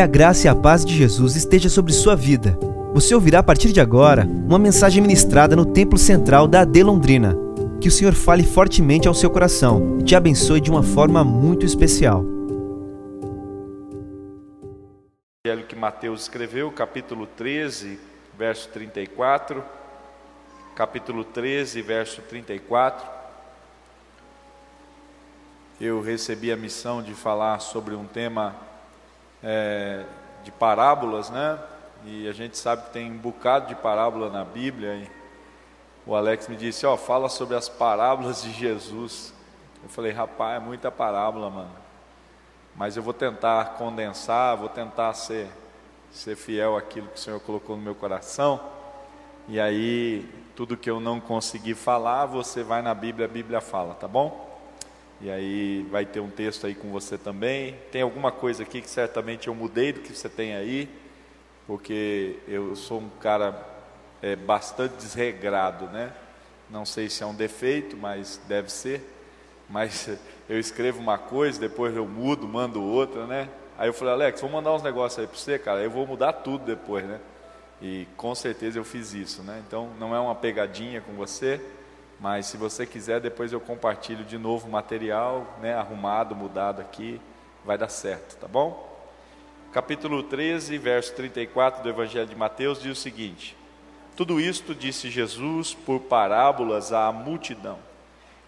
Que a graça e a paz de Jesus esteja sobre sua vida. Você ouvirá a partir de agora uma mensagem ministrada no Templo Central da AD Londrina. Que o Senhor fale fortemente ao seu coração e te abençoe de uma forma muito especial. Evangelho que Mateus escreveu, capítulo 13, verso 34. Capítulo 13, verso 34. Eu recebi a missão de falar sobre um tema é, de parábolas, né? E a gente sabe que tem um bocado de parábola na Bíblia. E o Alex me disse: Ó, fala sobre as parábolas de Jesus. Eu falei: Rapaz, é muita parábola, mano. Mas eu vou tentar condensar, vou tentar ser, ser fiel àquilo que o Senhor colocou no meu coração. E aí, tudo que eu não consegui falar, você vai na Bíblia, a Bíblia fala, tá bom? E aí vai ter um texto aí com você também. Tem alguma coisa aqui que certamente eu mudei do que você tem aí, porque eu sou um cara é, bastante desregrado, né? Não sei se é um defeito, mas deve ser. Mas eu escrevo uma coisa, depois eu mudo, mando outra, né? Aí eu falei, Alex, vou mandar uns negócios aí para você, cara. Eu vou mudar tudo depois, né? E com certeza eu fiz isso, né? Então não é uma pegadinha com você mas se você quiser, depois eu compartilho de novo o material, né, arrumado, mudado aqui, vai dar certo, tá bom? Capítulo 13, verso 34 do Evangelho de Mateus diz o seguinte: Tudo isto disse Jesus por parábolas à multidão,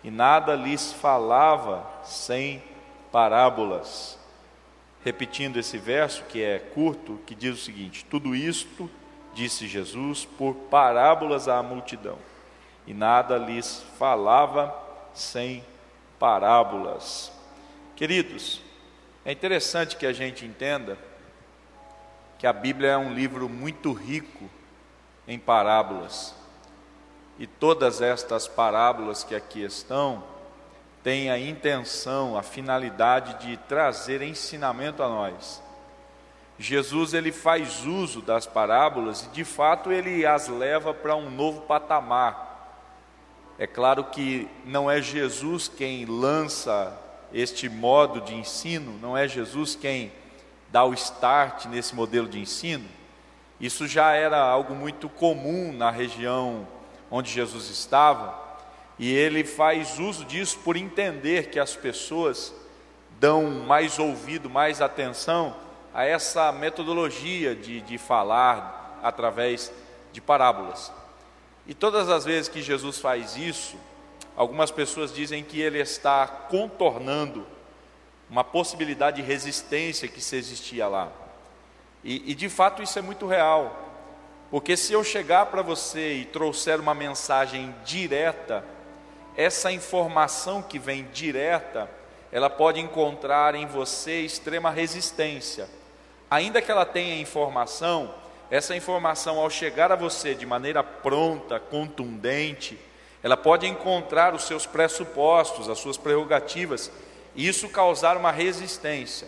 e nada lhes falava sem parábolas. Repetindo esse verso, que é curto, que diz o seguinte: Tudo isto disse Jesus por parábolas à multidão e nada lhes falava sem parábolas. Queridos, é interessante que a gente entenda que a Bíblia é um livro muito rico em parábolas. E todas estas parábolas que aqui estão têm a intenção, a finalidade de trazer ensinamento a nós. Jesus ele faz uso das parábolas e de fato ele as leva para um novo patamar é claro que não é Jesus quem lança este modo de ensino, não é Jesus quem dá o start nesse modelo de ensino. Isso já era algo muito comum na região onde Jesus estava, e ele faz uso disso por entender que as pessoas dão mais ouvido, mais atenção a essa metodologia de, de falar através de parábolas. E todas as vezes que Jesus faz isso, algumas pessoas dizem que ele está contornando uma possibilidade de resistência que se existia lá. E, e de fato isso é muito real, porque se eu chegar para você e trouxer uma mensagem direta, essa informação que vem direta, ela pode encontrar em você extrema resistência. Ainda que ela tenha informação, essa informação, ao chegar a você de maneira pronta, contundente, ela pode encontrar os seus pressupostos, as suas prerrogativas, e isso causar uma resistência.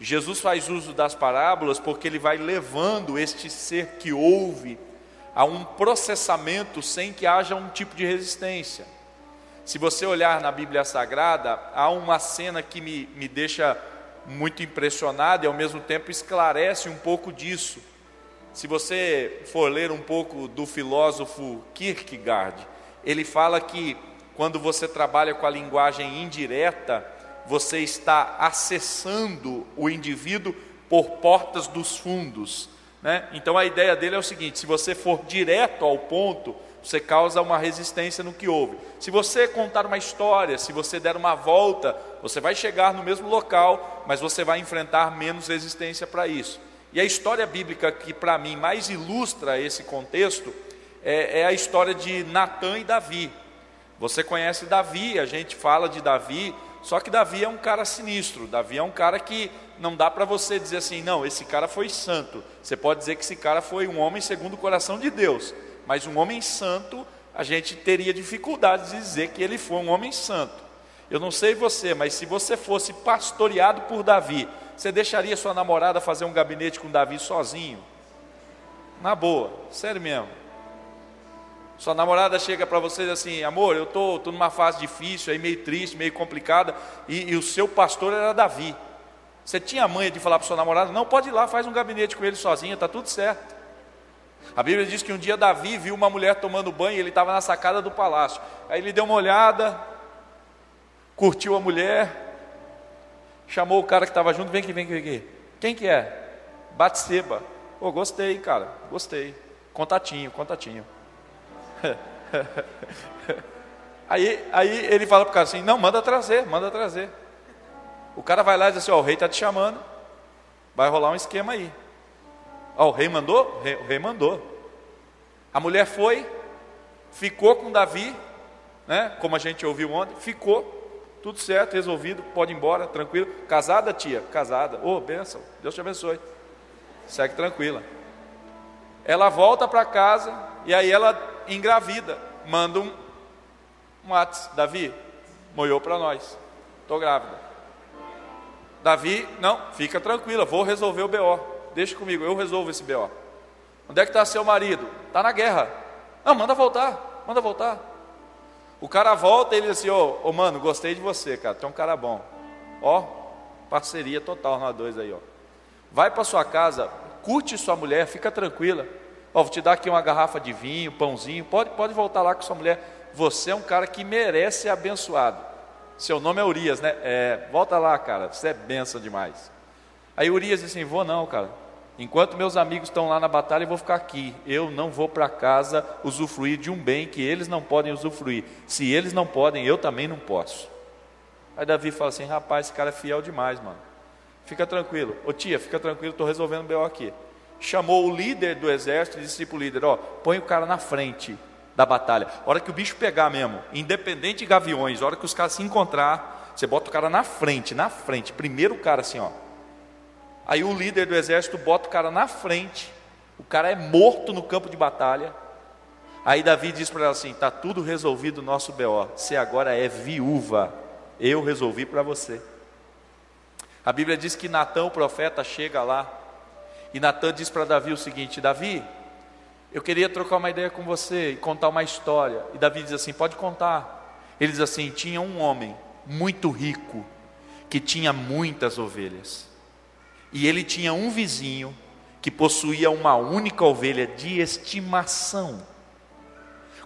Jesus faz uso das parábolas porque ele vai levando este ser que ouve a um processamento sem que haja um tipo de resistência. Se você olhar na Bíblia Sagrada, há uma cena que me, me deixa muito impressionado e ao mesmo tempo esclarece um pouco disso. Se você for ler um pouco do filósofo Kierkegaard, ele fala que quando você trabalha com a linguagem indireta, você está acessando o indivíduo por portas dos fundos. Né? Então a ideia dele é o seguinte: se você for direto ao ponto, você causa uma resistência no que houve. Se você contar uma história, se você der uma volta, você vai chegar no mesmo local, mas você vai enfrentar menos resistência para isso. E a história bíblica que para mim mais ilustra esse contexto é, é a história de Natã e Davi. Você conhece Davi, a gente fala de Davi, só que Davi é um cara sinistro. Davi é um cara que não dá para você dizer assim, não, esse cara foi santo. Você pode dizer que esse cara foi um homem segundo o coração de Deus, mas um homem santo, a gente teria dificuldade de dizer que ele foi um homem santo. Eu não sei você, mas se você fosse pastoreado por Davi, você deixaria sua namorada fazer um gabinete com Davi sozinho? Na boa, sério mesmo. Sua namorada chega para você diz assim: amor, eu tô, tô numa fase difícil, aí meio triste, meio complicada, e, e o seu pastor era Davi. Você tinha manha de falar para o seu namorado: não, pode ir lá, faz um gabinete com ele sozinho, está tudo certo. A Bíblia diz que um dia Davi viu uma mulher tomando banho e ele estava na sacada do palácio. Aí ele deu uma olhada, curtiu a mulher, chamou o cara que estava junto: vem aqui, vem aqui, vem aqui. Quem que é? Batseba. Pô, oh, gostei, cara, gostei. Contatinho, contatinho. aí, aí ele fala para o cara assim: não, manda trazer, manda trazer. O cara vai lá e diz assim: ó, o rei está te chamando, vai rolar um esquema aí. Ó, o rei mandou? O rei mandou. A mulher foi, ficou com Davi, né? Como a gente ouviu ontem, ficou. Tudo certo, resolvido, pode ir embora, tranquilo. Casada, tia? Casada. Ô, oh, bênção, Deus te abençoe. Segue tranquila. Ela volta para casa e aí ela engravida. Manda um, um. Davi, moiou para nós. Estou grávida. Davi, não, fica tranquila, vou resolver o BO. Deixa comigo, eu resolvo esse BO. Onde é que está seu marido? Está na guerra. Não, manda voltar, manda voltar. O cara volta e ele diz assim: Ô oh, oh, mano, gostei de você, cara, tu é um cara bom. Ó, parceria total nós dois aí, ó. Vai para sua casa, curte sua mulher, fica tranquila. Ó, vou te dar aqui uma garrafa de vinho, pãozinho. Pode, pode voltar lá com sua mulher. Você é um cara que merece ser abençoado. Seu nome é Urias, né? É, volta lá, cara. Você é benção demais. Aí Urias disse assim: Vou não, cara. Enquanto meus amigos estão lá na batalha, eu vou ficar aqui. Eu não vou para casa usufruir de um bem que eles não podem usufruir. Se eles não podem, eu também não posso. Aí Davi fala assim: rapaz, esse cara é fiel demais, mano. Fica tranquilo. Ô tia, fica tranquilo, estou resolvendo o BO aqui. Chamou o líder do exército e disse para o líder: ó, põe o cara na frente da batalha. Hora que o bicho pegar mesmo, independente de gaviões, hora que os caras se encontrar, você bota o cara na frente, na frente. Primeiro o cara assim, ó Aí o líder do exército bota o cara na frente, o cara é morto no campo de batalha. Aí Davi diz para ela assim: está tudo resolvido o nosso BO. Você agora é viúva. Eu resolvi para você. A Bíblia diz que Natã, o profeta, chega lá. E Natã diz para Davi o seguinte: Davi, eu queria trocar uma ideia com você e contar uma história. E Davi diz assim: pode contar. Ele diz assim: tinha um homem muito rico que tinha muitas ovelhas. E ele tinha um vizinho que possuía uma única ovelha de estimação.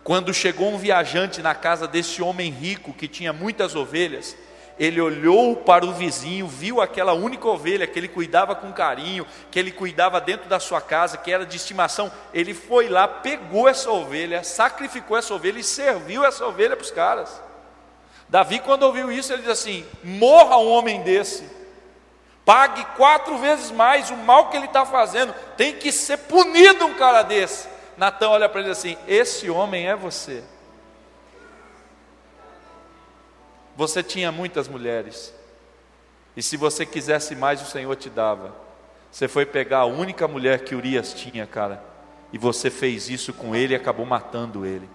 Quando chegou um viajante na casa desse homem rico que tinha muitas ovelhas, ele olhou para o vizinho, viu aquela única ovelha que ele cuidava com carinho, que ele cuidava dentro da sua casa, que era de estimação. Ele foi lá, pegou essa ovelha, sacrificou essa ovelha e serviu essa ovelha para os caras. Davi, quando ouviu isso, ele diz assim: morra um homem desse Pague quatro vezes mais o mal que ele está fazendo. Tem que ser punido um cara desse. Natan olha para ele assim: Esse homem é você. Você tinha muitas mulheres. E se você quisesse mais, o Senhor te dava. Você foi pegar a única mulher que Urias tinha, cara. E você fez isso com ele e acabou matando ele.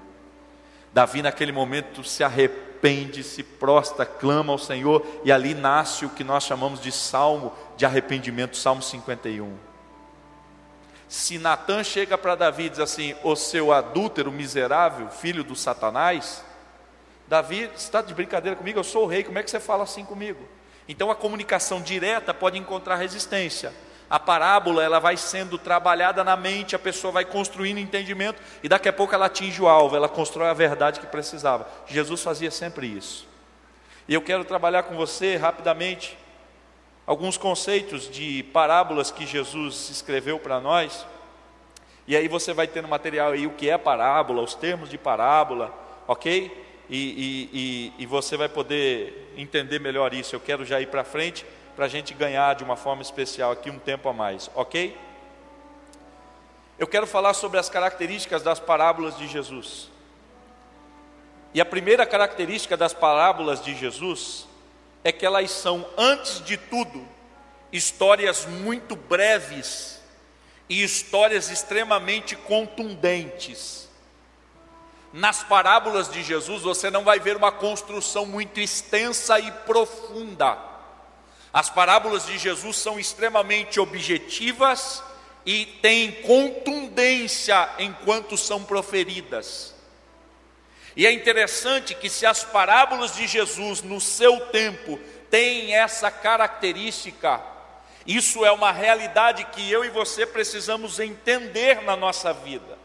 Davi, naquele momento, se arrepende arrepende, se prostra, clama ao Senhor, e ali nasce o que nós chamamos de salmo de arrependimento, Salmo 51. Se Natan chega para Davi e diz assim: O seu adúltero miserável, filho do Satanás, Davi está de brincadeira comigo, eu sou o rei, como é que você fala assim comigo? Então a comunicação direta pode encontrar resistência a parábola ela vai sendo trabalhada na mente, a pessoa vai construindo entendimento e daqui a pouco ela atinge o alvo, ela constrói a verdade que precisava. Jesus fazia sempre isso. E eu quero trabalhar com você rapidamente alguns conceitos de parábolas que Jesus escreveu para nós. E aí você vai ter no material aí o que é parábola, os termos de parábola, ok? E, e, e, e você vai poder entender melhor isso. Eu quero já ir para frente para a gente ganhar de uma forma especial aqui um tempo a mais, ok? Eu quero falar sobre as características das parábolas de Jesus. E a primeira característica das parábolas de Jesus é que elas são, antes de tudo, histórias muito breves e histórias extremamente contundentes. Nas parábolas de Jesus você não vai ver uma construção muito extensa e profunda. As parábolas de Jesus são extremamente objetivas e têm contundência enquanto são proferidas. E é interessante que, se as parábolas de Jesus no seu tempo têm essa característica, Isso é uma realidade que eu e você precisamos entender na nossa vida.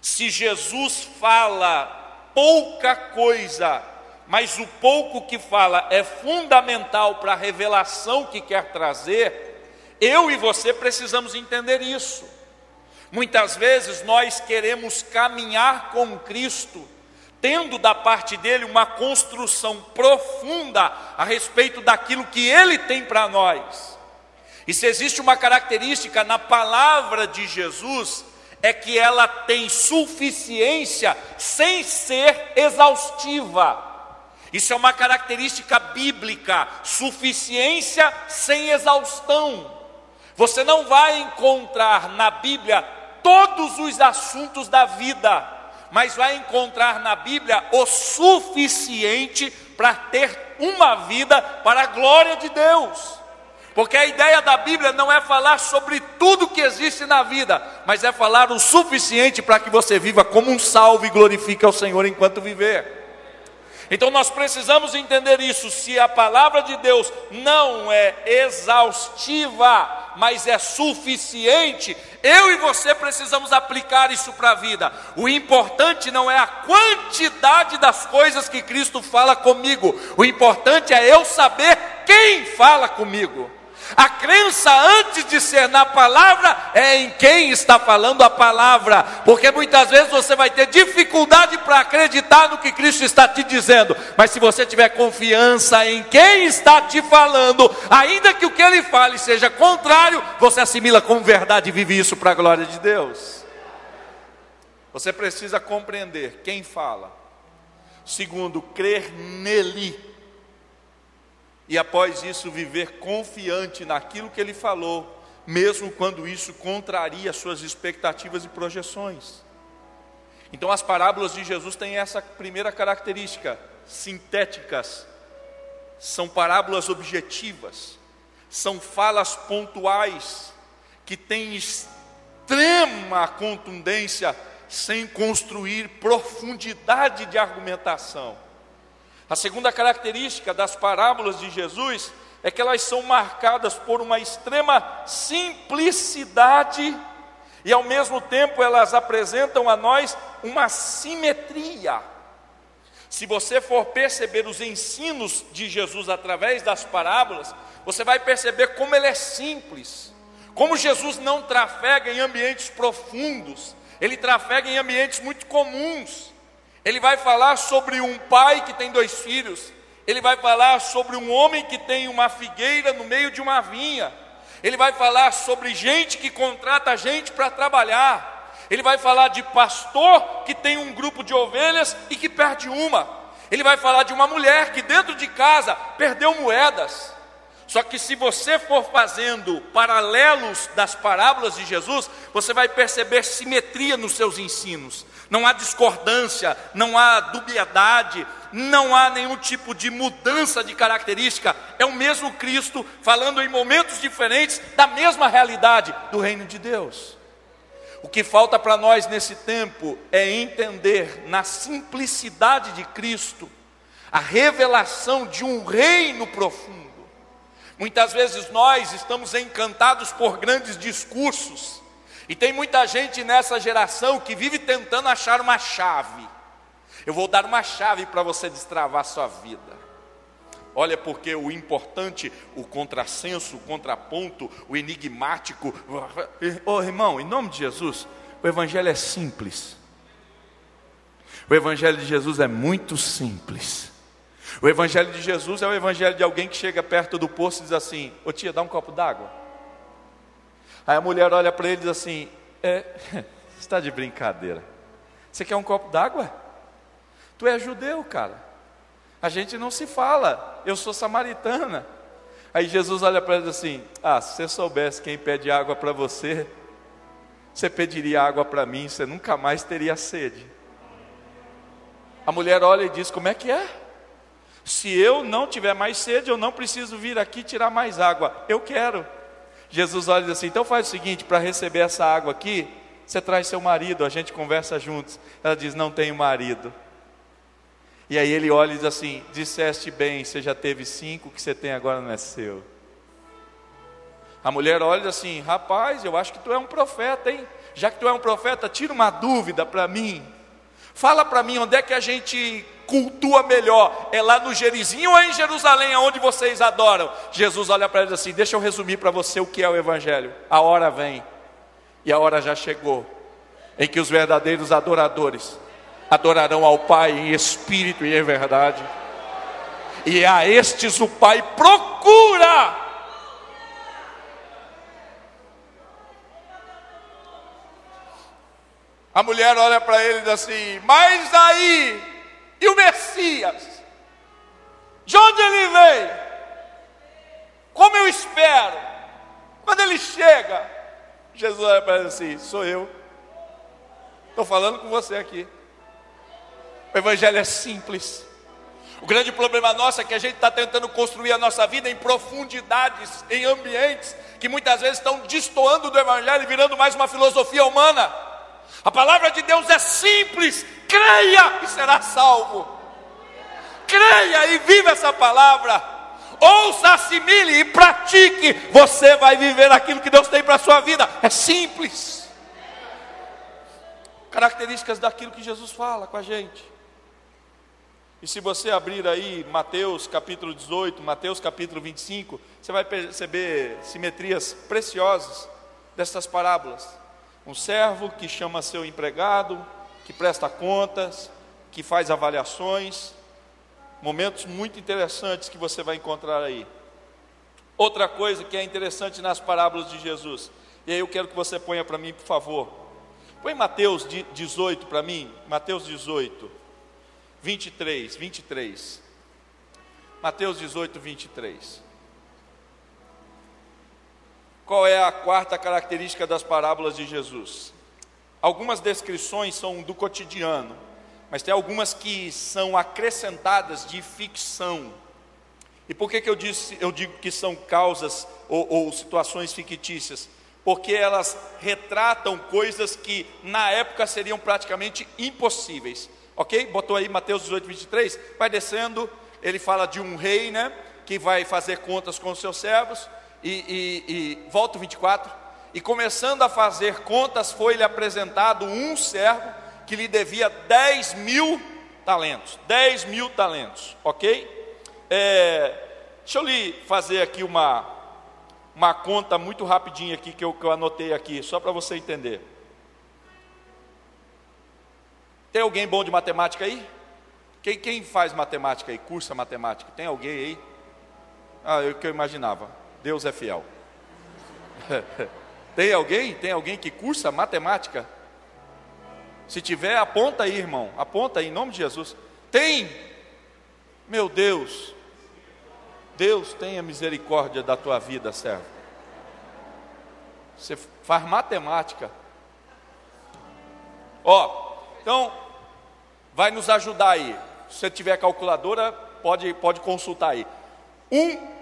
Se Jesus fala pouca coisa, mas o pouco que fala é fundamental para a revelação que quer trazer, eu e você precisamos entender isso. Muitas vezes nós queremos caminhar com Cristo, tendo da parte dele uma construção profunda a respeito daquilo que ele tem para nós. E se existe uma característica na palavra de Jesus, é que ela tem suficiência sem ser exaustiva. Isso é uma característica bíblica, suficiência sem exaustão. Você não vai encontrar na Bíblia todos os assuntos da vida, mas vai encontrar na Bíblia o suficiente para ter uma vida para a glória de Deus. Porque a ideia da Bíblia não é falar sobre tudo que existe na vida, mas é falar o suficiente para que você viva como um salvo e glorifique ao Senhor enquanto viver. Então nós precisamos entender isso. Se a palavra de Deus não é exaustiva, mas é suficiente, eu e você precisamos aplicar isso para a vida. O importante não é a quantidade das coisas que Cristo fala comigo, o importante é eu saber quem fala comigo. A crença antes de ser na palavra é em quem está falando a palavra, porque muitas vezes você vai ter dificuldade para acreditar no que Cristo está te dizendo, mas se você tiver confiança em quem está te falando, ainda que o que ele fale seja contrário, você assimila como verdade e vive isso para a glória de Deus. Você precisa compreender quem fala. Segundo, crer nele e após isso viver confiante naquilo que ele falou, mesmo quando isso contraria suas expectativas e projeções. Então, as parábolas de Jesus têm essa primeira característica: sintéticas, são parábolas objetivas, são falas pontuais, que têm extrema contundência, sem construir profundidade de argumentação. A segunda característica das parábolas de Jesus é que elas são marcadas por uma extrema simplicidade e ao mesmo tempo elas apresentam a nós uma simetria. Se você for perceber os ensinos de Jesus através das parábolas, você vai perceber como ele é simples, como Jesus não trafega em ambientes profundos, ele trafega em ambientes muito comuns. Ele vai falar sobre um pai que tem dois filhos. Ele vai falar sobre um homem que tem uma figueira no meio de uma vinha. Ele vai falar sobre gente que contrata gente para trabalhar. Ele vai falar de pastor que tem um grupo de ovelhas e que perde uma. Ele vai falar de uma mulher que dentro de casa perdeu moedas. Só que se você for fazendo paralelos das parábolas de Jesus, você vai perceber simetria nos seus ensinos não há discordância, não há dubiedade, não há nenhum tipo de mudança de característica. É o mesmo Cristo falando em momentos diferentes da mesma realidade do reino de Deus. O que falta para nós nesse tempo é entender na simplicidade de Cristo a revelação de um reino profundo. Muitas vezes nós estamos encantados por grandes discursos, e tem muita gente nessa geração que vive tentando achar uma chave. Eu vou dar uma chave para você destravar sua vida. Olha, porque o importante, o contrassenso, o contraponto, o enigmático. Ô oh, irmão, em nome de Jesus, o Evangelho é simples. O Evangelho de Jesus é muito simples. O Evangelho de Jesus é o Evangelho de alguém que chega perto do poço e diz assim: Ô tia, dá um copo d'água. Aí a mulher olha para ele e diz assim: é, está de brincadeira. Você quer um copo d'água? Tu é judeu, cara. A gente não se fala. Eu sou samaritana. Aí Jesus olha para ele assim: Ah, se você soubesse quem pede água para você, você pediria água para mim, você nunca mais teria sede. A mulher olha e diz: Como é que é? Se eu não tiver mais sede, eu não preciso vir aqui tirar mais água. Eu quero. Jesus olha e diz assim: então faz o seguinte, para receber essa água aqui, você traz seu marido, a gente conversa juntos. Ela diz: não tenho marido. E aí ele olha e diz assim: disseste bem, você já teve cinco, o que você tem agora não é seu. A mulher olha assim: Rapaz, eu acho que tu é um profeta, hein? Já que tu é um profeta, tira uma dúvida para mim. Fala para mim onde é que a gente cultua melhor? É lá no Gerizinho ou é em Jerusalém, aonde vocês adoram? Jesus olha para ele assim: Deixa eu resumir para você o que é o Evangelho. A hora vem, e a hora já chegou, em que os verdadeiros adoradores adorarão ao Pai em espírito e em verdade. E a estes o Pai procura. A mulher olha para ele e diz assim: Mas aí, e o Messias? De onde ele veio? Como eu espero? Quando ele chega, Jesus olha para ele assim: Sou eu. Estou falando com você aqui. O Evangelho é simples. O grande problema nosso é que a gente está tentando construir a nossa vida em profundidades, em ambientes que muitas vezes estão destoando do Evangelho e virando mais uma filosofia humana. A palavra de Deus é simples, creia e será salvo. Creia e viva essa palavra. Ouça, assimile e pratique. Você vai viver aquilo que Deus tem para a sua vida. É simples. Características daquilo que Jesus fala com a gente. E se você abrir aí Mateus capítulo 18, Mateus capítulo 25, você vai perceber simetrias preciosas dessas parábolas. Um servo que chama seu empregado, que presta contas, que faz avaliações, momentos muito interessantes que você vai encontrar aí. Outra coisa que é interessante nas parábolas de Jesus, e aí eu quero que você ponha para mim, por favor. Põe Mateus 18 para mim, Mateus 18. 23, 23. Mateus 18, 23. Qual é a quarta característica das parábolas de Jesus? Algumas descrições são do cotidiano, mas tem algumas que são acrescentadas de ficção. E por que, que eu, disse, eu digo que são causas ou, ou situações fictícias? Porque elas retratam coisas que na época seriam praticamente impossíveis. Ok? Botou aí Mateus 18, 23. Vai descendo, ele fala de um rei, né? Que vai fazer contas com os seus servos. E, e, e volta o 24. E começando a fazer contas, foi-lhe apresentado um servo que lhe devia 10 mil talentos. 10 mil talentos, ok? É, deixa eu lhe fazer aqui uma, uma conta muito rapidinha aqui que eu, que eu anotei aqui, só para você entender. Tem alguém bom de matemática aí? Quem, quem faz matemática aí? Cursa matemática? Tem alguém aí? Ah, é o que eu imaginava. Deus é fiel. Tem alguém? Tem alguém que cursa matemática? Se tiver, aponta aí, irmão. Aponta aí, em nome de Jesus. Tem? Meu Deus. Deus tenha misericórdia da tua vida, servo. Você faz matemática. Ó, então, vai nos ajudar aí. Se você tiver calculadora, pode, pode consultar aí. Um,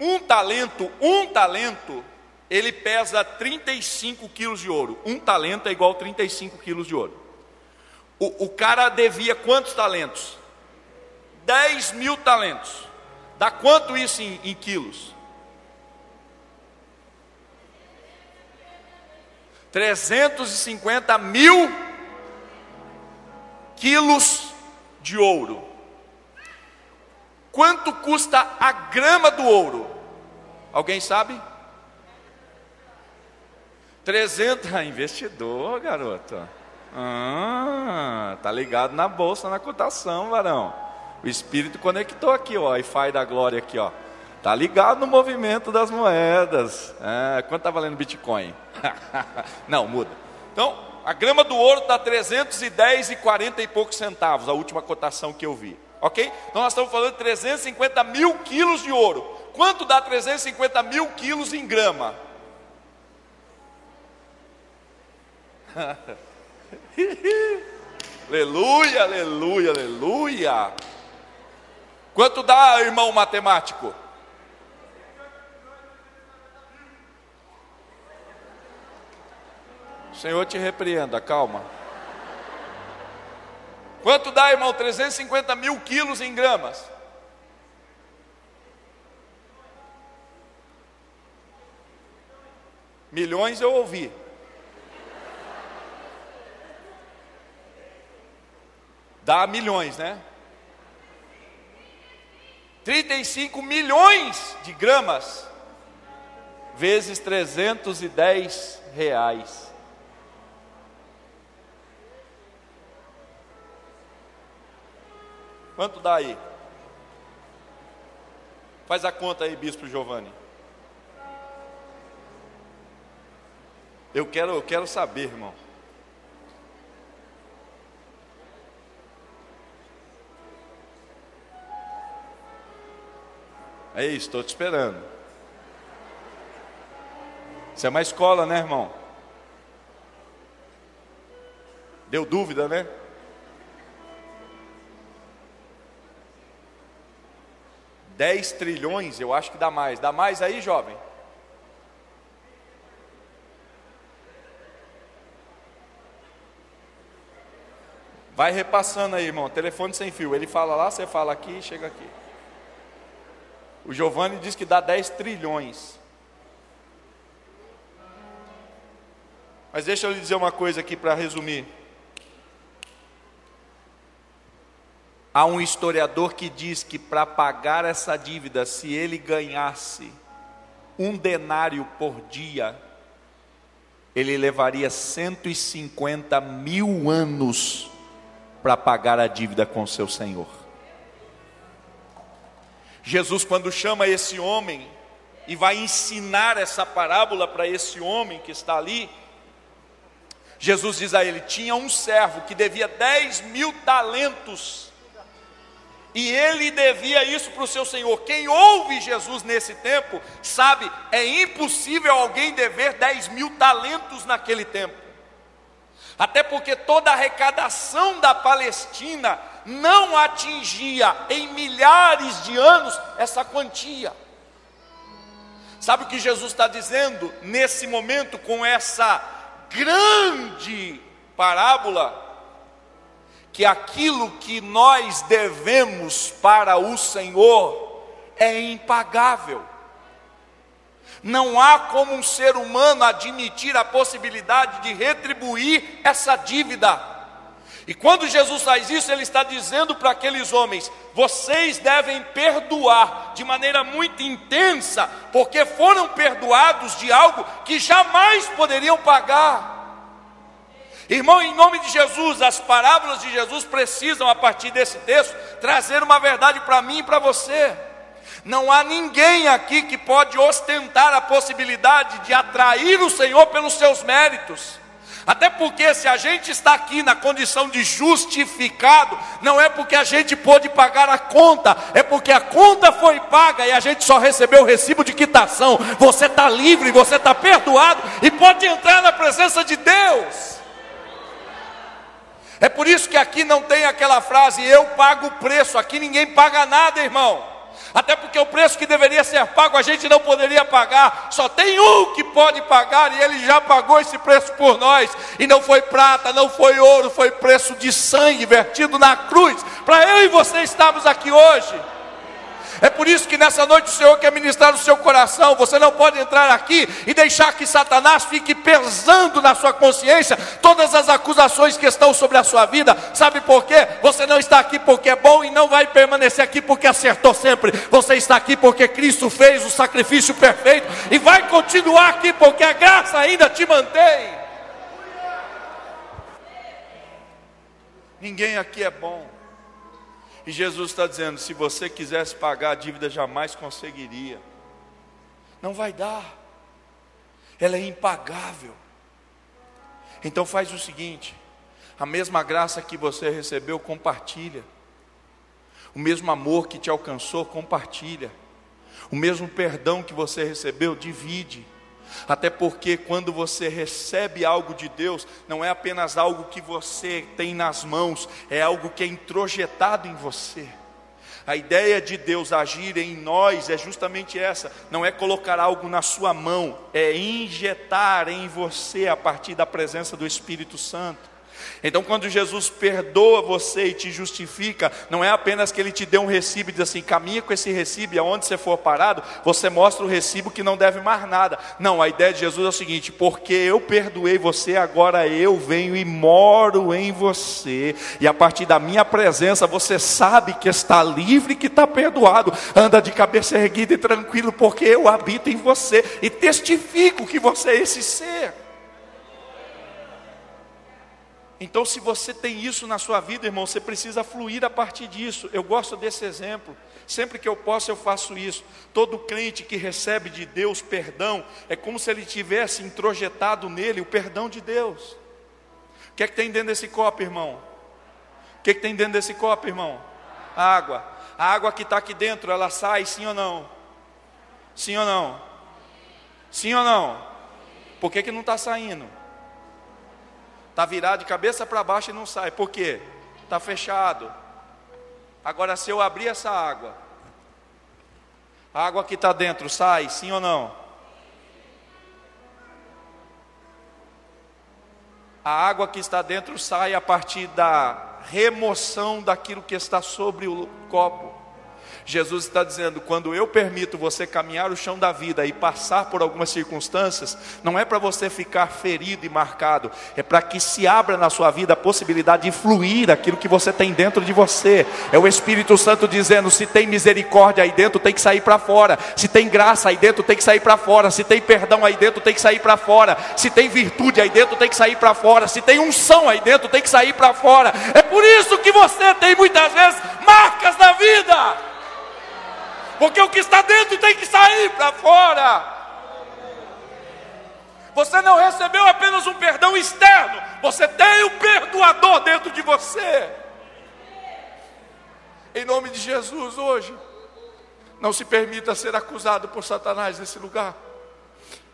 um talento, um talento, ele pesa 35 quilos de ouro. Um talento é igual a 35 quilos de ouro. O, o cara devia quantos talentos? 10 mil talentos. Dá quanto isso em, em quilos? 350 mil quilos de ouro. Quanto custa a grama do ouro? Alguém sabe? 300. Ah, investidor, garoto. Ah, tá ligado na bolsa, na cotação, varão. O Espírito conectou aqui, ó, Wi-Fi da glória aqui, ó. Tá ligado no movimento das moedas. É, quanto tá valendo Bitcoin? Não, muda. Então, a grama do ouro está 310 e 40 e poucos centavos, a última cotação que eu vi. Ok? Então nós estamos falando de 350 mil quilos de ouro. Quanto dá 350 mil quilos em grama? aleluia, aleluia, aleluia. Quanto dá, irmão matemático? Senhor te repreenda, calma. Quanto dá, irmão? 350 mil quilos em gramas. Milhões eu ouvi. Dá milhões, né? 35 milhões de gramas vezes 310 reais. Quanto dá aí? Faz a conta aí, Bispo Giovanni. Eu quero, eu quero saber, irmão. É isso, estou te esperando. Isso é uma escola, né, irmão? Deu dúvida, né? Dez trilhões, eu acho que dá mais. Dá mais aí, jovem? Vai repassando aí, irmão. Telefone sem fio. Ele fala lá, você fala aqui, chega aqui. O Giovanni diz que dá 10 trilhões. Mas deixa eu lhe dizer uma coisa aqui para resumir. Há um historiador que diz que para pagar essa dívida, se ele ganhasse um denário por dia, ele levaria 150 mil anos para pagar a dívida com seu Senhor. Jesus, quando chama esse homem e vai ensinar essa parábola para esse homem que está ali, Jesus diz a ele: tinha um servo que devia 10 mil talentos, e ele devia isso para o seu senhor. Quem ouve Jesus nesse tempo, sabe, é impossível alguém dever 10 mil talentos naquele tempo, até porque toda a arrecadação da Palestina não atingia em milhares de anos essa quantia. Sabe o que Jesus está dizendo nesse momento com essa grande parábola? Que aquilo que nós devemos para o Senhor é impagável. Não há como um ser humano admitir a possibilidade de retribuir essa dívida. E quando Jesus faz isso, ele está dizendo para aqueles homens: vocês devem perdoar de maneira muito intensa, porque foram perdoados de algo que jamais poderiam pagar. Irmão, em nome de Jesus, as parábolas de Jesus precisam, a partir desse texto, trazer uma verdade para mim e para você. Não há ninguém aqui que pode ostentar a possibilidade de atrair o Senhor pelos seus méritos. Até porque se a gente está aqui na condição de justificado, não é porque a gente pôde pagar a conta, é porque a conta foi paga e a gente só recebeu o recibo de quitação. Você está livre, você está perdoado e pode entrar na presença de Deus. É por isso que aqui não tem aquela frase, eu pago o preço, aqui ninguém paga nada, irmão. Até porque o preço que deveria ser pago a gente não poderia pagar, só tem um que pode pagar e ele já pagou esse preço por nós, e não foi prata, não foi ouro, foi preço de sangue vertido na cruz, para eu e você estarmos aqui hoje. É por isso que nessa noite o Senhor quer ministrar no seu coração. Você não pode entrar aqui e deixar que Satanás fique pesando na sua consciência todas as acusações que estão sobre a sua vida. Sabe por quê? Você não está aqui porque é bom e não vai permanecer aqui porque acertou sempre. Você está aqui porque Cristo fez o sacrifício perfeito e vai continuar aqui porque a graça ainda te mantém. Ninguém aqui é bom. E Jesus está dizendo: se você quisesse pagar a dívida, jamais conseguiria. Não vai dar. Ela é impagável. Então faz o seguinte: a mesma graça que você recebeu, compartilha. O mesmo amor que te alcançou, compartilha. O mesmo perdão que você recebeu, divide. Até porque quando você recebe algo de Deus, não é apenas algo que você tem nas mãos, é algo que é introjetado em você. A ideia de Deus agir em nós é justamente essa: não é colocar algo na sua mão, é injetar em você a partir da presença do Espírito Santo. Então, quando Jesus perdoa você e te justifica, não é apenas que ele te dê um recibo e diz assim: caminha com esse recibo e aonde você for parado, você mostra o recibo que não deve mais nada. Não, a ideia de Jesus é o seguinte: porque eu perdoei você, agora eu venho e moro em você, e a partir da minha presença você sabe que está livre, que está perdoado, anda de cabeça erguida e tranquilo, porque eu habito em você e testifico que você é esse ser. Então, se você tem isso na sua vida, irmão, você precisa fluir a partir disso. Eu gosto desse exemplo. Sempre que eu posso, eu faço isso. Todo crente que recebe de Deus perdão, é como se ele tivesse introjetado nele o perdão de Deus. O que é que tem dentro desse copo, irmão? O que, é que tem dentro desse copo, irmão? A água. A água que está aqui dentro, ela sai, sim ou não? Sim ou não? Sim ou não? Por que, que não está saindo? Está virado de cabeça para baixo e não sai. Por quê? Está fechado. Agora, se eu abrir essa água, a água que está dentro sai, sim ou não? A água que está dentro sai a partir da remoção daquilo que está sobre o copo. Jesus está dizendo: quando eu permito você caminhar o chão da vida e passar por algumas circunstâncias, não é para você ficar ferido e marcado, é para que se abra na sua vida a possibilidade de fluir aquilo que você tem dentro de você. É o Espírito Santo dizendo: se tem misericórdia aí dentro, tem que sair para fora. Se tem graça aí dentro, tem que sair para fora. Se tem perdão aí dentro, tem que sair para fora. Se tem virtude aí dentro, tem que sair para fora. Se tem unção aí dentro, tem que sair para fora. É por isso que você tem muitas vezes marcas na vida porque o que está dentro tem que sair para fora. Você não recebeu apenas um perdão externo, você tem o um perdoador dentro de você. Em nome de Jesus, hoje, não se permita ser acusado por Satanás nesse lugar.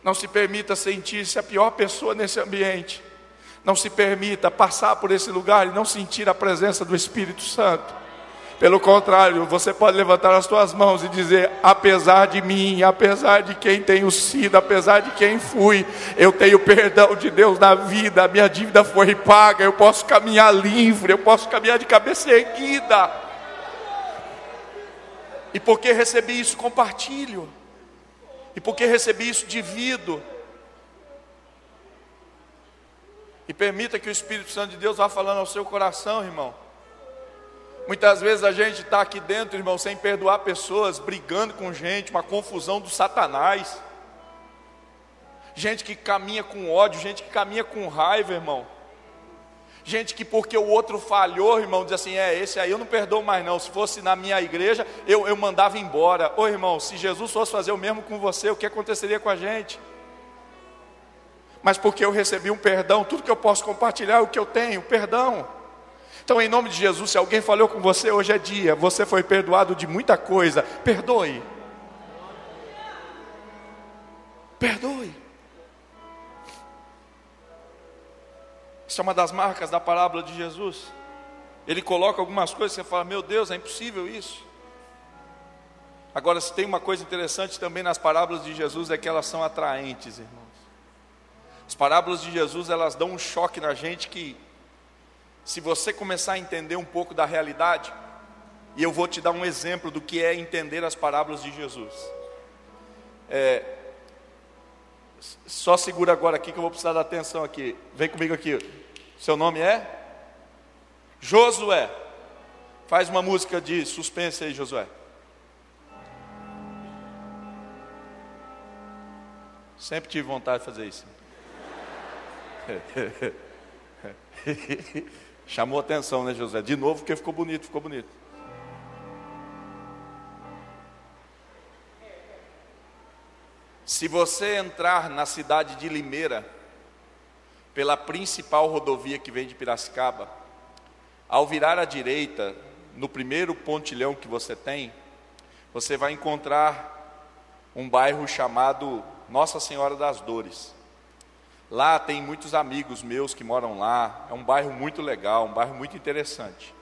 Não se permita sentir-se a pior pessoa nesse ambiente. Não se permita passar por esse lugar e não sentir a presença do Espírito Santo. Pelo contrário, você pode levantar as suas mãos e dizer: apesar de mim, apesar de quem tenho sido, apesar de quem fui, eu tenho perdão de Deus na vida, minha dívida foi paga, eu posso caminhar livre, eu posso caminhar de cabeça erguida. E porque recebi isso, compartilho. E porque recebi isso, divido. E permita que o Espírito Santo de Deus vá falando ao seu coração, irmão. Muitas vezes a gente está aqui dentro, irmão, sem perdoar pessoas, brigando com gente, uma confusão do Satanás. Gente que caminha com ódio, gente que caminha com raiva, irmão. Gente que porque o outro falhou, irmão, diz assim: é, esse aí eu não perdoo mais não. Se fosse na minha igreja, eu, eu mandava embora. Ô irmão, se Jesus fosse fazer o mesmo com você, o que aconteceria com a gente? Mas porque eu recebi um perdão, tudo que eu posso compartilhar é o que eu tenho, perdão. Então, em nome de Jesus, se alguém falou com você, hoje é dia, você foi perdoado de muita coisa, perdoe. Perdoe. Isso é uma das marcas da parábola de Jesus. Ele coloca algumas coisas e você fala: Meu Deus, é impossível isso. Agora, se tem uma coisa interessante também nas parábolas de Jesus, é que elas são atraentes, irmãos. As parábolas de Jesus, elas dão um choque na gente que se você começar a entender um pouco da realidade, e eu vou te dar um exemplo do que é entender as parábolas de Jesus. É, só segura agora aqui que eu vou precisar da atenção aqui. Vem comigo aqui. Seu nome é? Josué. Faz uma música de suspense aí, Josué. Sempre tive vontade de fazer isso. Chamou atenção, né, José? De novo, porque ficou bonito, ficou bonito. Se você entrar na cidade de Limeira, pela principal rodovia que vem de Piracicaba, ao virar à direita, no primeiro pontilhão que você tem, você vai encontrar um bairro chamado Nossa Senhora das Dores. Lá tem muitos amigos meus que moram lá. É um bairro muito legal, um bairro muito interessante.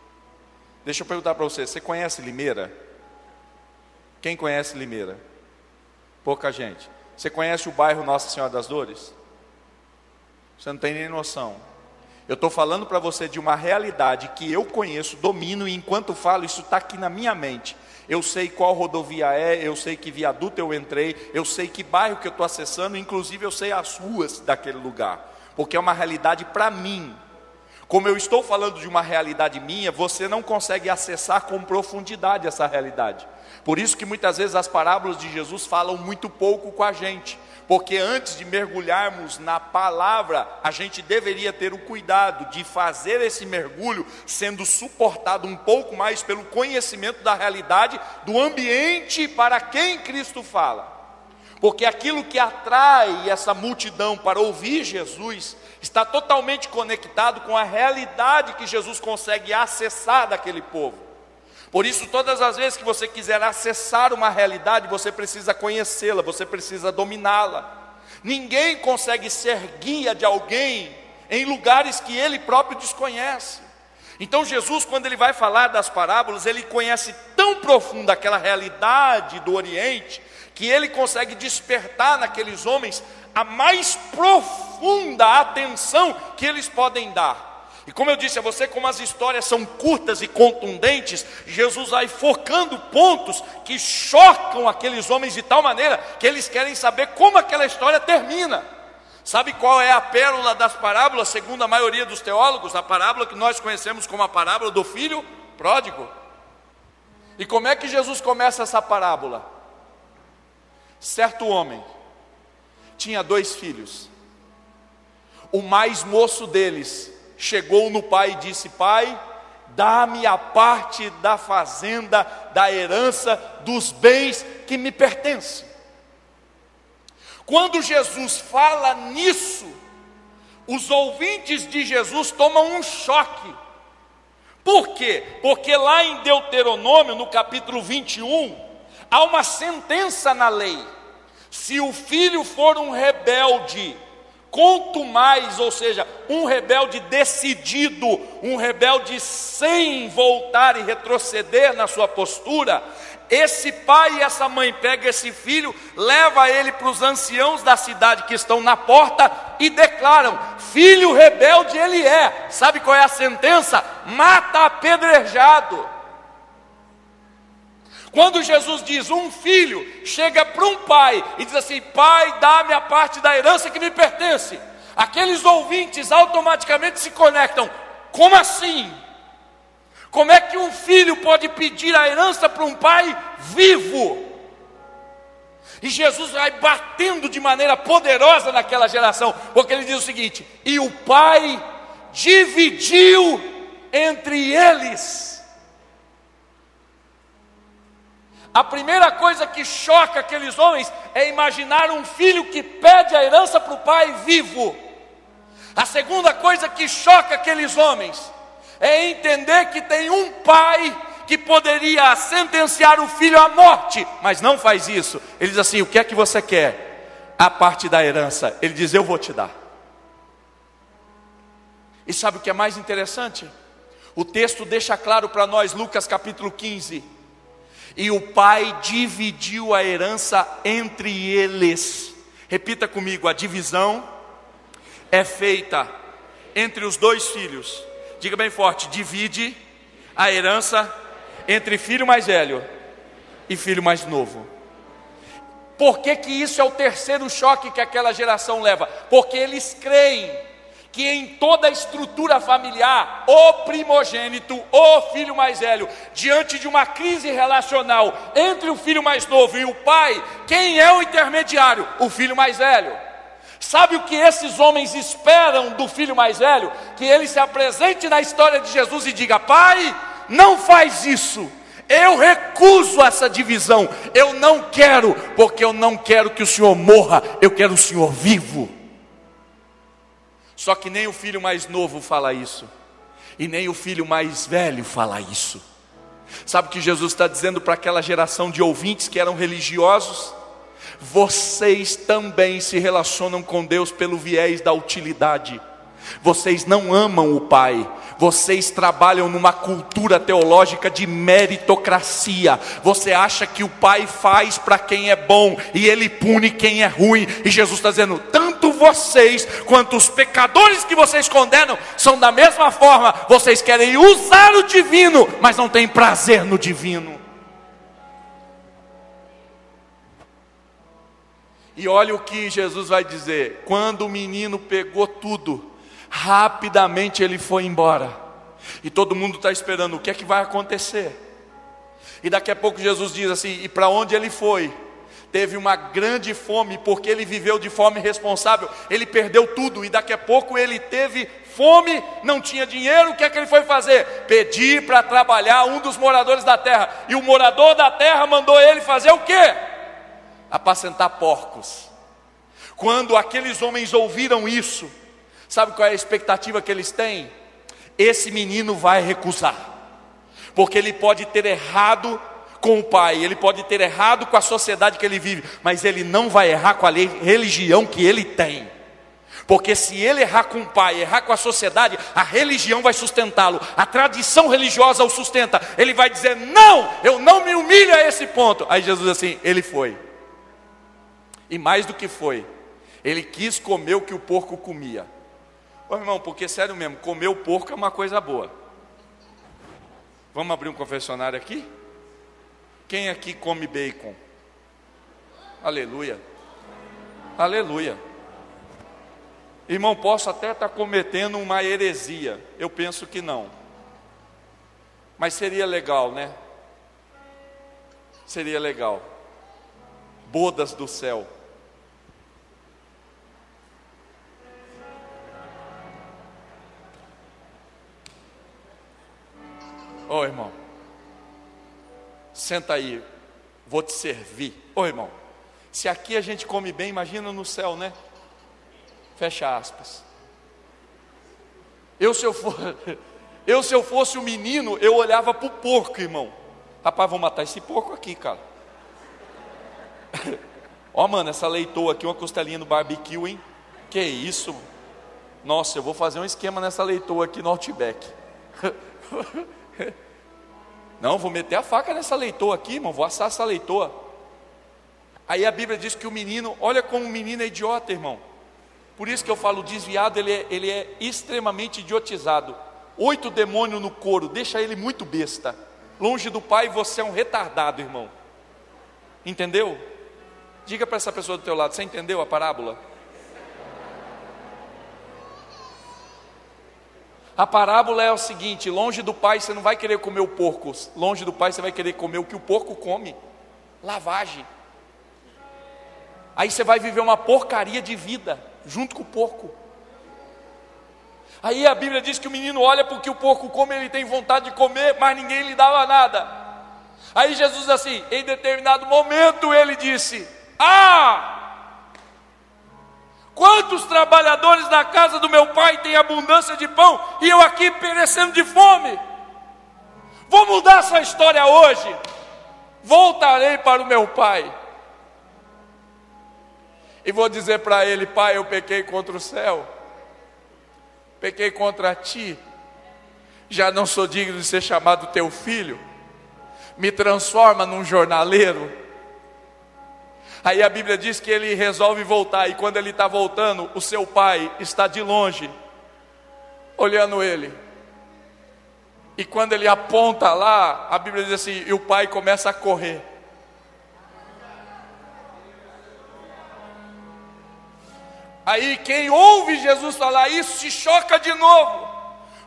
Deixa eu perguntar para você: você conhece Limeira? Quem conhece Limeira? Pouca gente. Você conhece o bairro Nossa Senhora das Dores? Você não tem nem noção. Eu estou falando para você de uma realidade que eu conheço, domino, e enquanto falo, isso está aqui na minha mente. Eu sei qual rodovia é, eu sei que viaduto eu entrei, eu sei que bairro que eu estou acessando, inclusive eu sei as ruas daquele lugar, porque é uma realidade para mim. Como eu estou falando de uma realidade minha, você não consegue acessar com profundidade essa realidade. Por isso que muitas vezes as parábolas de Jesus falam muito pouco com a gente. Porque antes de mergulharmos na palavra, a gente deveria ter o cuidado de fazer esse mergulho sendo suportado um pouco mais pelo conhecimento da realidade do ambiente para quem Cristo fala. Porque aquilo que atrai essa multidão para ouvir Jesus está totalmente conectado com a realidade que Jesus consegue acessar daquele povo. Por isso, todas as vezes que você quiser acessar uma realidade, você precisa conhecê-la, você precisa dominá-la. Ninguém consegue ser guia de alguém em lugares que ele próprio desconhece. Então, Jesus, quando ele vai falar das parábolas, ele conhece tão profunda aquela realidade do Oriente, que ele consegue despertar naqueles homens a mais profunda atenção que eles podem dar. E como eu disse a você, como as histórias são curtas e contundentes, Jesus vai focando pontos que chocam aqueles homens de tal maneira que eles querem saber como aquela história termina. Sabe qual é a pérola das parábolas, segundo a maioria dos teólogos? A parábola que nós conhecemos como a parábola do filho pródigo. E como é que Jesus começa essa parábola? Certo homem tinha dois filhos. O mais moço deles chegou no pai e disse: Pai, dá-me a parte da fazenda, da herança, dos bens que me pertencem. Quando Jesus fala nisso, os ouvintes de Jesus tomam um choque. Por quê? Porque lá em Deuteronômio, no capítulo 21, há uma sentença na lei: se o filho for um rebelde, Quanto mais, ou seja, um rebelde decidido, um rebelde sem voltar e retroceder na sua postura, esse pai e essa mãe pega esse filho, leva ele para os anciãos da cidade que estão na porta e declaram: filho rebelde ele é. Sabe qual é a sentença? Mata apedrejado. Quando Jesus diz um filho chega para um pai e diz assim: Pai, dá-me a parte da herança que me pertence, aqueles ouvintes automaticamente se conectam. Como assim? Como é que um filho pode pedir a herança para um pai vivo? E Jesus vai batendo de maneira poderosa naquela geração, porque ele diz o seguinte: e o pai dividiu entre eles A primeira coisa que choca aqueles homens é imaginar um filho que pede a herança para o pai vivo. A segunda coisa que choca aqueles homens é entender que tem um pai que poderia sentenciar o filho à morte, mas não faz isso. Ele diz assim: O que é que você quer? A parte da herança. Ele diz: Eu vou te dar. E sabe o que é mais interessante? O texto deixa claro para nós, Lucas capítulo 15 e o pai dividiu a herança entre eles. Repita comigo: a divisão é feita entre os dois filhos. Diga bem forte: divide a herança entre filho mais velho e filho mais novo. Por que, que isso é o terceiro choque que aquela geração leva? Porque eles creem que em toda a estrutura familiar, o primogênito, o filho mais velho, diante de uma crise relacional entre o filho mais novo e o pai, quem é o intermediário? O filho mais velho. Sabe o que esses homens esperam do filho mais velho? Que ele se apresente na história de Jesus e diga: Pai, não faz isso. Eu recuso essa divisão. Eu não quero, porque eu não quero que o Senhor morra. Eu quero o Senhor vivo. Só que nem o filho mais novo fala isso, e nem o filho mais velho fala isso. Sabe o que Jesus está dizendo para aquela geração de ouvintes que eram religiosos? Vocês também se relacionam com Deus pelo viés da utilidade. Vocês não amam o Pai, vocês trabalham numa cultura teológica de meritocracia. Você acha que o Pai faz para quem é bom e ele pune quem é ruim. E Jesus está dizendo: tanto vocês, quanto os pecadores que vocês condenam, são da mesma forma, vocês querem usar o divino, mas não têm prazer no divino. E olha o que Jesus vai dizer: quando o menino pegou tudo, rapidamente ele foi embora. E todo mundo está esperando o que é que vai acontecer. E daqui a pouco Jesus diz assim: e para onde ele foi? Teve uma grande fome, porque ele viveu de forma irresponsável, ele perdeu tudo, e daqui a pouco ele teve fome, não tinha dinheiro, o que é que ele foi fazer? Pedir para trabalhar um dos moradores da terra, e o morador da terra mandou ele fazer o quê? Apacentar porcos. Quando aqueles homens ouviram isso, sabe qual é a expectativa que eles têm? esse menino vai recusar, porque ele pode ter errado com o pai, ele pode ter errado com a sociedade que ele vive, mas ele não vai errar com a religião que ele tem. Porque se ele errar com o pai, errar com a sociedade, a religião vai sustentá-lo, a tradição religiosa o sustenta. Ele vai dizer: Não, eu não me humilho a esse ponto. Aí Jesus assim, ele foi. E mais do que foi, ele quis comer o que o porco comia. Ô irmão, porque sério mesmo, comer o porco é uma coisa boa. Vamos abrir um confessionário aqui? Quem aqui come bacon? Aleluia. Aleluia. Irmão, posso até estar cometendo uma heresia. Eu penso que não. Mas seria legal, né? Seria legal. Bodas do céu. Ô oh, irmão, senta aí, vou te servir. Ô oh, irmão, se aqui a gente come bem, imagina no céu, né? Fecha aspas. Eu se eu, for, eu, se eu fosse o um menino, eu olhava para o porco, irmão. Rapaz, vou matar esse porco aqui, cara. Ó, mano, essa leitoa aqui, uma costelinha no barbecue, hein? Que isso? Nossa, eu vou fazer um esquema nessa leitoa aqui no Outback. Não, vou meter a faca nessa leitoa aqui, irmão, vou assar essa leitoa. Aí a Bíblia diz que o menino, olha como o menino é idiota, irmão. Por isso que eu falo, desviado, ele é, ele é extremamente idiotizado. Oito demônios no couro, deixa ele muito besta. Longe do pai, você é um retardado, irmão. Entendeu? Diga para essa pessoa do teu lado, você entendeu a parábola? A parábola é o seguinte: longe do pai você não vai querer comer o porco, longe do pai você vai querer comer o que o porco come lavagem. Aí você vai viver uma porcaria de vida, junto com o porco. Aí a Bíblia diz que o menino olha para o que o porco come, ele tem vontade de comer, mas ninguém lhe dava nada. Aí Jesus, assim, em determinado momento, ele disse: Ah, Quantos trabalhadores na casa do meu pai têm abundância de pão e eu aqui perecendo de fome? Vou mudar essa história hoje. Voltarei para o meu pai. E vou dizer para ele: Pai, eu pequei contra o céu, pequei contra ti, já não sou digno de ser chamado teu filho, me transforma num jornaleiro Aí a Bíblia diz que ele resolve voltar, e quando ele está voltando, o seu pai está de longe, olhando ele. E quando ele aponta lá, a Bíblia diz assim: e o pai começa a correr. Aí quem ouve Jesus falar isso se choca de novo.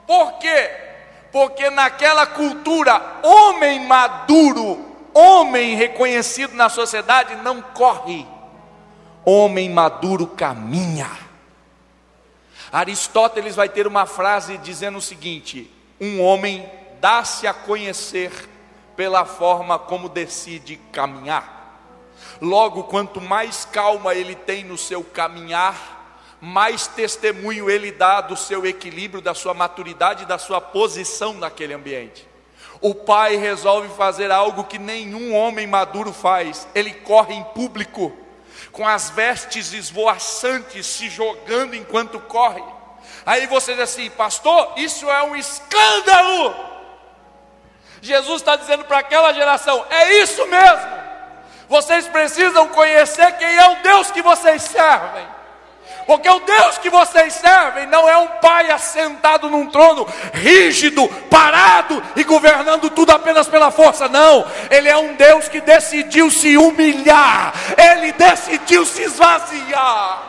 Por quê? Porque naquela cultura, homem maduro Homem reconhecido na sociedade não corre, homem maduro caminha. Aristóteles vai ter uma frase dizendo o seguinte: um homem dá-se a conhecer pela forma como decide caminhar. Logo, quanto mais calma ele tem no seu caminhar, mais testemunho ele dá do seu equilíbrio, da sua maturidade, da sua posição naquele ambiente. O pai resolve fazer algo que nenhum homem maduro faz. Ele corre em público, com as vestes esvoaçantes, se jogando enquanto corre. Aí você diz assim, pastor, isso é um escândalo. Jesus está dizendo para aquela geração: é isso mesmo. Vocês precisam conhecer quem é o Deus que vocês servem. Porque o Deus que vocês servem não é um pai assentado num trono rígido, parado e governando tudo apenas pela força, não. Ele é um Deus que decidiu se humilhar, ele decidiu se esvaziar.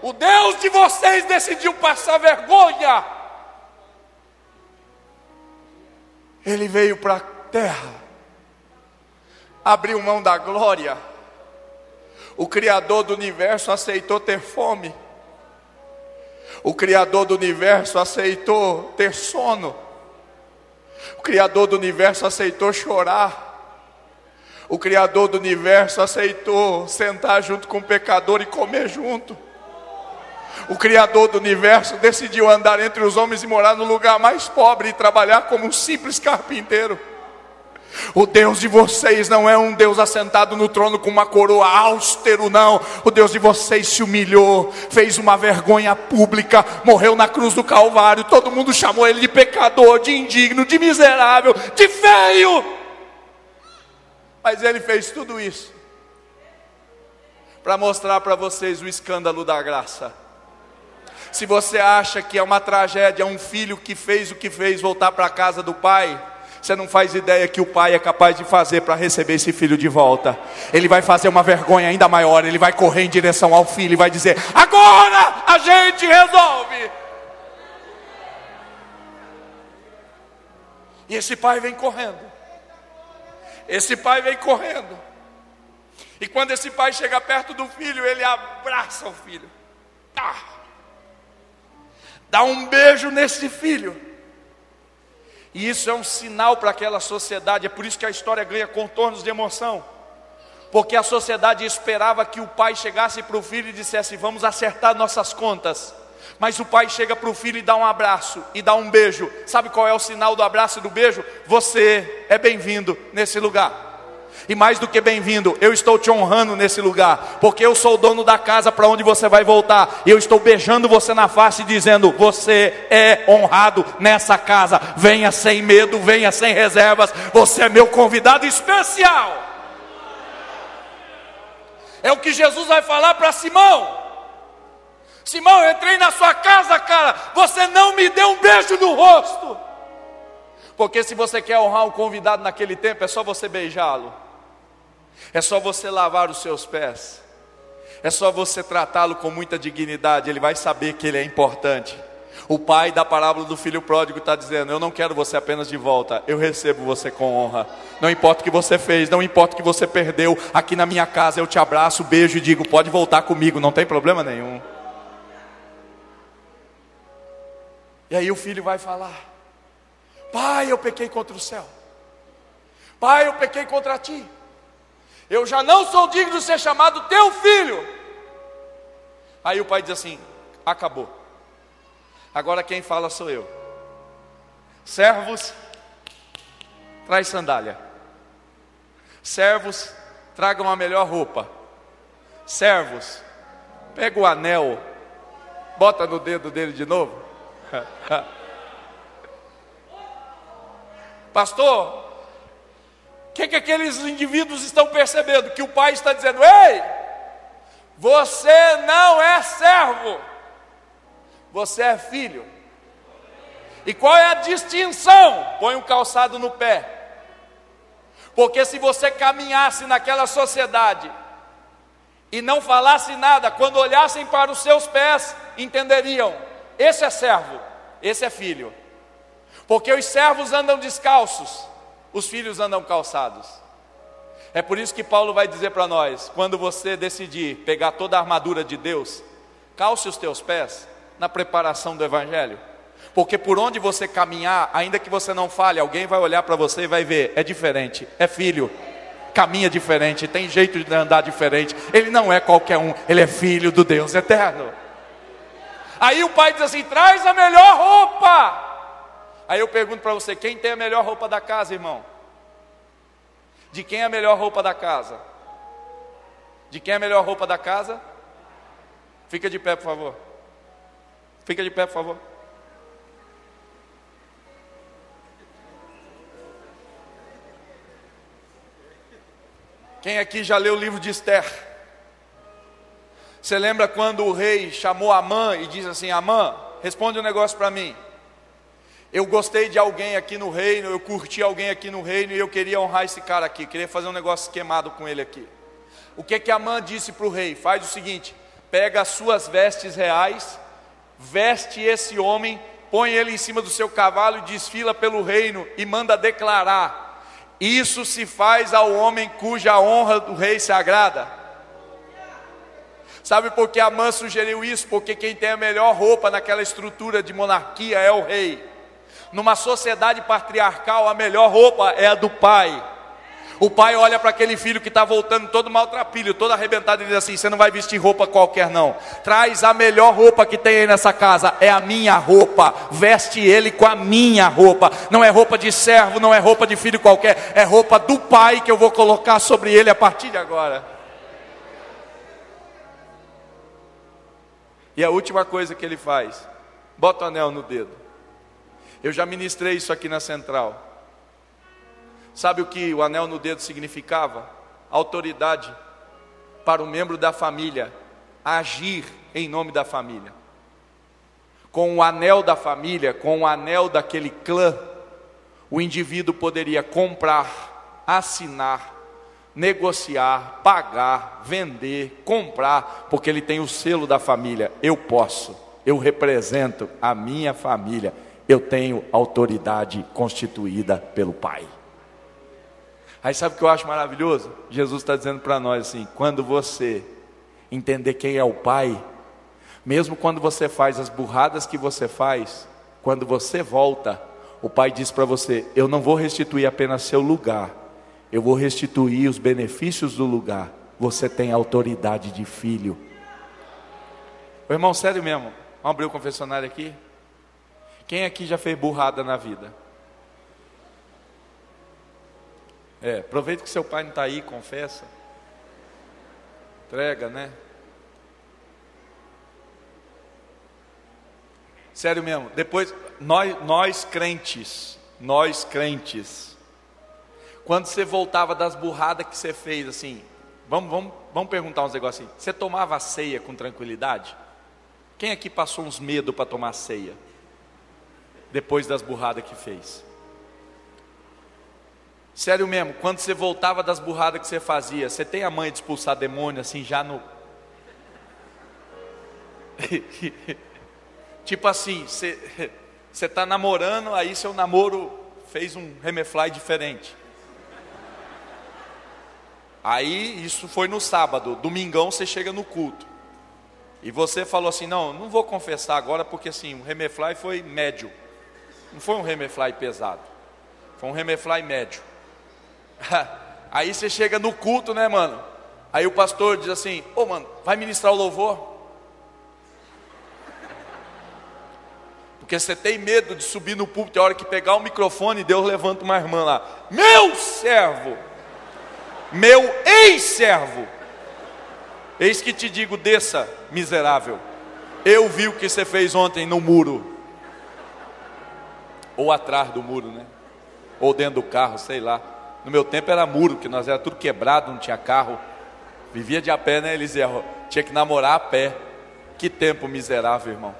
O Deus de vocês decidiu passar vergonha. Ele veio para a terra, abriu mão da glória. O Criador do universo aceitou ter fome. O Criador do universo aceitou ter sono. O Criador do universo aceitou chorar. O Criador do universo aceitou sentar junto com o pecador e comer junto. O Criador do universo decidiu andar entre os homens e morar no lugar mais pobre e trabalhar como um simples carpinteiro. O Deus de vocês não é um Deus assentado no trono com uma coroa austero, não. O Deus de vocês se humilhou, fez uma vergonha pública, morreu na cruz do Calvário. Todo mundo chamou ele de pecador, de indigno, de miserável, de feio. Mas ele fez tudo isso para mostrar para vocês o escândalo da graça. Se você acha que é uma tragédia um filho que fez o que fez voltar para a casa do pai, você não faz ideia que o pai é capaz de fazer para receber esse filho de volta. Ele vai fazer uma vergonha ainda maior, ele vai correr em direção ao filho e vai dizer: Agora a gente resolve. E esse pai vem correndo. Esse pai vem correndo. E quando esse pai chega perto do filho, ele abraça o filho. Ah! Dá um beijo nesse filho. E isso é um sinal para aquela sociedade, é por isso que a história ganha contornos de emoção. Porque a sociedade esperava que o pai chegasse para o filho e dissesse: Vamos acertar nossas contas. Mas o pai chega para o filho e dá um abraço e dá um beijo. Sabe qual é o sinal do abraço e do beijo? Você é bem-vindo nesse lugar. E mais do que bem-vindo, eu estou te honrando nesse lugar, porque eu sou o dono da casa para onde você vai voltar. E eu estou beijando você na face, dizendo: Você é honrado nessa casa. Venha sem medo, venha sem reservas. Você é meu convidado especial. É o que Jesus vai falar para Simão. Simão, eu entrei na sua casa, cara. Você não me deu um beijo no rosto. Porque se você quer honrar um convidado naquele tempo, é só você beijá-lo. É só você lavar os seus pés. É só você tratá-lo com muita dignidade, ele vai saber que ele é importante. O pai da parábola do filho pródigo está dizendo: Eu não quero você apenas de volta, eu recebo você com honra. Não importa o que você fez, não importa o que você perdeu, aqui na minha casa eu te abraço, beijo e digo: Pode voltar comigo, não tem problema nenhum. E aí o filho vai falar: Pai, eu pequei contra o céu. Pai, eu pequei contra ti. Eu já não sou digno de ser chamado teu filho. Aí o pai diz assim: acabou. Agora quem fala sou eu. Servos, traz sandália. Servos, tragam a melhor roupa. Servos, pega o anel, bota no dedo dele de novo. Pastor, o que, que aqueles indivíduos estão percebendo? Que o pai está dizendo: Ei, você não é servo, você é filho. E qual é a distinção? Põe um calçado no pé. Porque se você caminhasse naquela sociedade e não falasse nada, quando olhassem para os seus pés, entenderiam: esse é servo, esse é filho. Porque os servos andam descalços os filhos andam calçados. É por isso que Paulo vai dizer para nós: quando você decidir pegar toda a armadura de Deus, calce os teus pés na preparação do Evangelho. Porque por onde você caminhar, ainda que você não fale, alguém vai olhar para você e vai ver: é diferente, é filho, caminha diferente, tem jeito de andar diferente. Ele não é qualquer um, ele é filho do Deus eterno. Aí o pai diz assim: traz a melhor roupa. Aí eu pergunto para você: quem tem a melhor roupa da casa, irmão? De quem é a melhor roupa da casa? De quem é a melhor roupa da casa? Fica de pé, por favor. Fica de pé, por favor. Quem aqui já leu o livro de Esther? Você lembra quando o rei chamou Amã e diz assim: Amã, responde um negócio para mim. Eu gostei de alguém aqui no reino, eu curti alguém aqui no reino e eu queria honrar esse cara aqui, queria fazer um negócio esquemado com ele aqui. O que é que Amã disse para o rei? Faz o seguinte: pega as suas vestes reais, veste esse homem, põe ele em cima do seu cavalo e desfila pelo reino e manda declarar: Isso se faz ao homem cuja honra do rei se agrada. Sabe por que Amã sugeriu isso? Porque quem tem a melhor roupa naquela estrutura de monarquia é o rei. Numa sociedade patriarcal, a melhor roupa é a do pai. O pai olha para aquele filho que está voltando todo maltrapilho, todo arrebentado, e diz assim: Você não vai vestir roupa qualquer, não. Traz a melhor roupa que tem aí nessa casa. É a minha roupa. Veste ele com a minha roupa. Não é roupa de servo, não é roupa de filho qualquer. É roupa do pai que eu vou colocar sobre ele a partir de agora. E a última coisa que ele faz: bota o anel no dedo. Eu já ministrei isso aqui na central. Sabe o que o anel no dedo significava? Autoridade para o membro da família agir em nome da família. Com o anel da família, com o anel daquele clã, o indivíduo poderia comprar, assinar, negociar, pagar, vender, comprar, porque ele tem o selo da família. Eu posso, eu represento a minha família eu tenho autoridade constituída pelo Pai. Aí sabe o que eu acho maravilhoso? Jesus está dizendo para nós assim: quando você entender quem é o Pai, mesmo quando você faz as burradas que você faz, quando você volta, o Pai diz para você: Eu não vou restituir apenas seu lugar, eu vou restituir os benefícios do lugar. Você tem autoridade de filho. Ô, irmão, sério mesmo, vamos abrir o confessionário aqui? Quem aqui já fez burrada na vida? É, aproveita que seu pai não está aí, confessa. Entrega, né? Sério mesmo, depois, nós, nós crentes, nós crentes, quando você voltava das burradas que você fez, assim, vamos, vamos, vamos perguntar uns negocinhos. Você tomava ceia com tranquilidade? Quem aqui passou uns medos para tomar ceia? Depois das burradas que fez. Sério mesmo, quando você voltava das burradas que você fazia, você tem a mãe de expulsar demônio assim já no. tipo assim, você está namorando, aí seu namoro fez um remefly diferente. Aí isso foi no sábado, domingão você chega no culto. E você falou assim: não, não vou confessar agora porque assim, o remefly foi médio. Não foi um Remefly pesado. Foi um Remefly médio. Aí você chega no culto, né, mano? Aí o pastor diz assim: Ô, oh, mano, vai ministrar o louvor? Porque você tem medo de subir no púlpito, a hora que pegar o microfone, Deus levanta uma irmã lá: Meu servo, meu ex-servo, eis que te digo: desça, miserável. Eu vi o que você fez ontem no muro ou atrás do muro, né? Ou dentro do carro, sei lá. No meu tempo era muro, que nós era tudo quebrado, não tinha carro. Vivia de a pé, né, Eliseu? Tinha que namorar a pé. Que tempo miserável, irmão.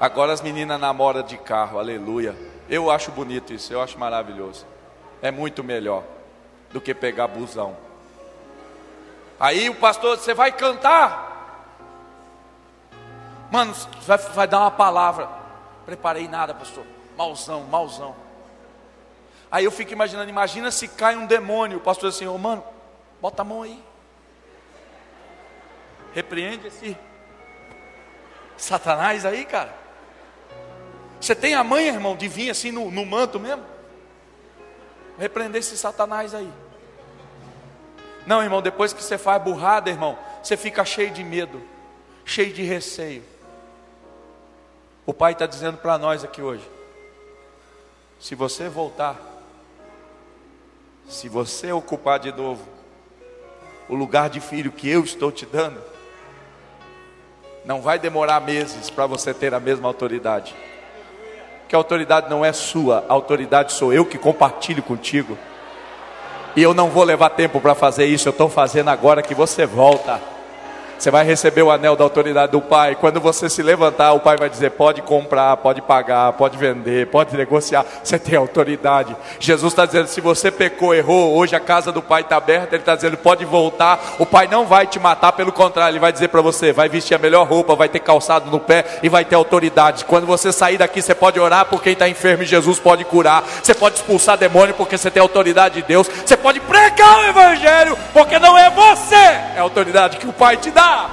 Agora as meninas namoram de carro, aleluia. Eu acho bonito isso, eu acho maravilhoso. É muito melhor do que pegar busão. Aí o pastor, você vai cantar? Mano, vai, vai dar uma palavra. Preparei nada, pastor. Mauzão, mauzão. Aí eu fico imaginando, imagina se cai um demônio, o pastor assim, ô oh, mano, bota a mão aí. Repreende esse Satanás aí, cara. Você tem a mãe, irmão, de vir assim no, no manto mesmo? Repreender esse Satanás aí. Não, irmão, depois que você faz burrada, irmão, você fica cheio de medo, cheio de receio. O Pai está dizendo para nós aqui hoje: se você voltar, se você ocupar de novo o lugar de filho que eu estou te dando, não vai demorar meses para você ter a mesma autoridade. Que a autoridade não é sua, a autoridade sou eu que compartilho contigo. E eu não vou levar tempo para fazer isso, eu estou fazendo agora que você volta. Você vai receber o anel da autoridade do Pai. Quando você se levantar, o Pai vai dizer: pode comprar, pode pagar, pode vender, pode negociar. Você tem autoridade. Jesus está dizendo: se você pecou, errou, hoje a casa do Pai está aberta. Ele está dizendo: pode voltar. O Pai não vai te matar, pelo contrário, Ele vai dizer para você: vai vestir a melhor roupa, vai ter calçado no pé e vai ter autoridade. Quando você sair daqui, você pode orar por quem está enfermo e Jesus pode curar. Você pode expulsar demônio porque você tem autoridade de Deus. Você pode pregar o Evangelho porque não é você, é a autoridade que o Pai te dá.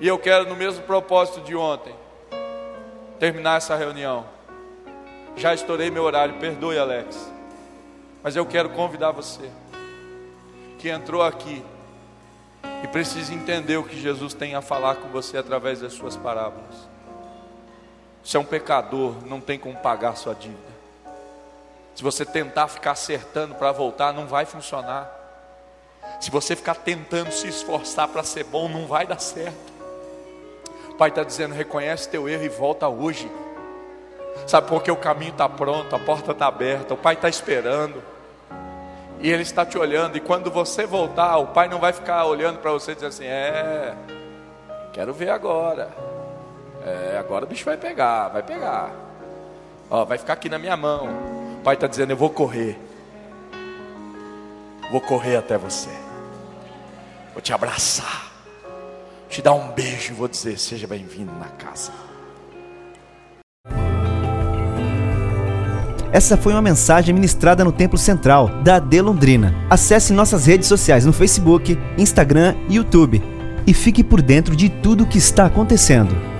E eu quero, no mesmo propósito de ontem, terminar essa reunião. Já estourei meu horário, perdoe, Alex. Mas eu quero convidar você, que entrou aqui e precisa entender o que Jesus tem a falar com você através das suas parábolas. Você é um pecador, não tem como pagar sua dívida. Se você tentar ficar acertando para voltar, não vai funcionar. Se você ficar tentando se esforçar para ser bom, não vai dar certo. O Pai está dizendo: reconhece teu erro e volta hoje. Sabe porque o caminho está pronto, a porta está aberta, o Pai está esperando. E Ele está te olhando. E quando você voltar, o Pai não vai ficar olhando para você e dizer assim: é, quero ver agora. É, agora o bicho vai pegar, vai pegar. Ó, vai ficar aqui na minha mão. Pai está dizendo: Eu vou correr. Vou correr até você. Vou te abraçar. Te dar um beijo e vou dizer: Seja bem-vindo na casa. Essa foi uma mensagem ministrada no Templo Central da AD Londrina. Acesse nossas redes sociais no Facebook, Instagram e YouTube e fique por dentro de tudo o que está acontecendo.